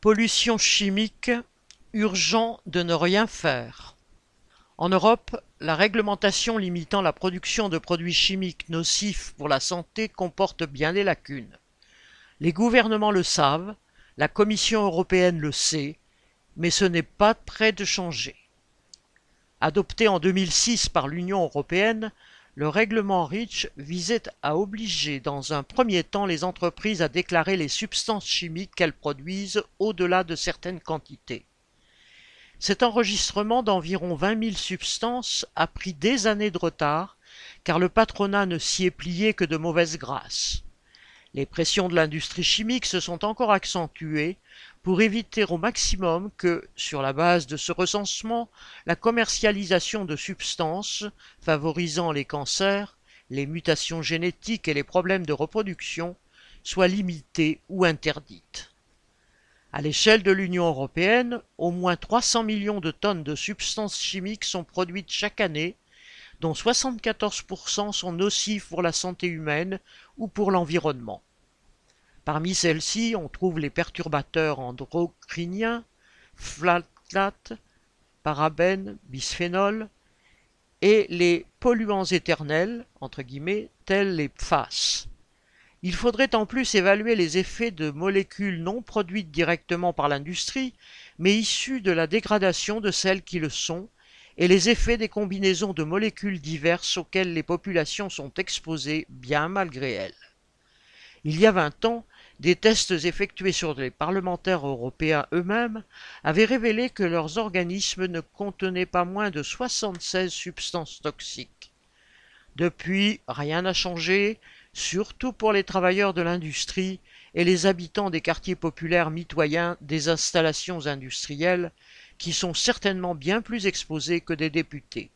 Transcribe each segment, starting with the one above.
Pollution chimique, urgent de ne rien faire. En Europe, la réglementation limitant la production de produits chimiques nocifs pour la santé comporte bien des lacunes. Les gouvernements le savent, la Commission européenne le sait, mais ce n'est pas près de changer. Adopté en 2006 par l'Union européenne, le règlement REACH visait à obliger dans un premier temps les entreprises à déclarer les substances chimiques qu'elles produisent au-delà de certaines quantités. Cet enregistrement d'environ 20 000 substances a pris des années de retard, car le patronat ne s'y est plié que de mauvaise grâce. Les pressions de l'industrie chimique se sont encore accentuées pour éviter au maximum que, sur la base de ce recensement, la commercialisation de substances favorisant les cancers, les mutations génétiques et les problèmes de reproduction soit limitée ou interdite. À l'échelle de l'Union européenne, au moins 300 millions de tonnes de substances chimiques sont produites chaque année, dont 74% sont nocifs pour la santé humaine ou pour l'environnement. Parmi celles-ci, on trouve les perturbateurs endocriniens, phtalates, parabènes, bisphénols, et les polluants éternels, entre guillemets, tels les PFAS. Il faudrait en plus évaluer les effets de molécules non produites directement par l'industrie, mais issues de la dégradation de celles qui le sont, et les effets des combinaisons de molécules diverses auxquelles les populations sont exposées bien malgré elles. Il y a vingt ans, des tests effectués sur les parlementaires européens eux-mêmes avaient révélé que leurs organismes ne contenaient pas moins de 76 substances toxiques. Depuis, rien n'a changé, surtout pour les travailleurs de l'industrie et les habitants des quartiers populaires mitoyens des installations industrielles, qui sont certainement bien plus exposés que des députés.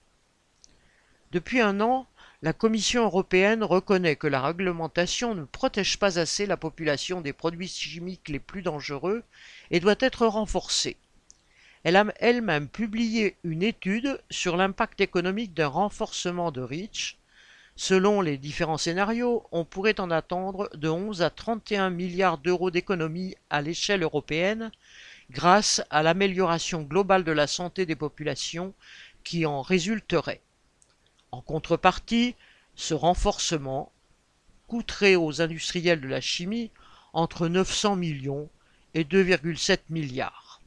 Depuis un an, la Commission européenne reconnaît que la réglementation ne protège pas assez la population des produits chimiques les plus dangereux et doit être renforcée. Elle a elle-même publié une étude sur l'impact économique d'un renforcement de REACH. Selon les différents scénarios, on pourrait en attendre de 11 à 31 milliards d'euros d'économies à l'échelle européenne grâce à l'amélioration globale de la santé des populations qui en résulterait. En contrepartie, ce renforcement coûterait aux industriels de la chimie entre 900 millions et 2,7 milliards.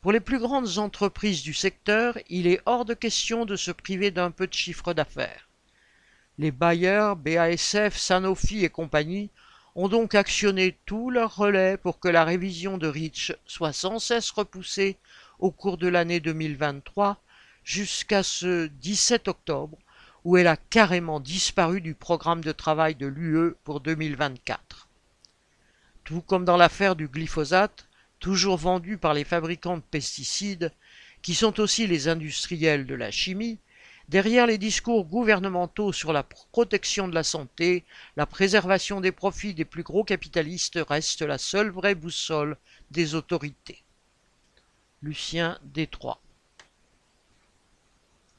Pour les plus grandes entreprises du secteur, il est hors de question de se priver d'un peu de chiffre d'affaires. Les bailleurs, BASF, Sanofi et compagnie ont donc actionné tous leurs relais pour que la révision de REACH soit sans cesse repoussée au cours de l'année 2023 jusqu'à ce 17 octobre, où elle a carrément disparu du programme de travail de l'UE pour 2024. Tout comme dans l'affaire du glyphosate, toujours vendu par les fabricants de pesticides, qui sont aussi les industriels de la chimie, derrière les discours gouvernementaux sur la protection de la santé, la préservation des profits des plus gros capitalistes reste la seule vraie boussole des autorités. Lucien Détroit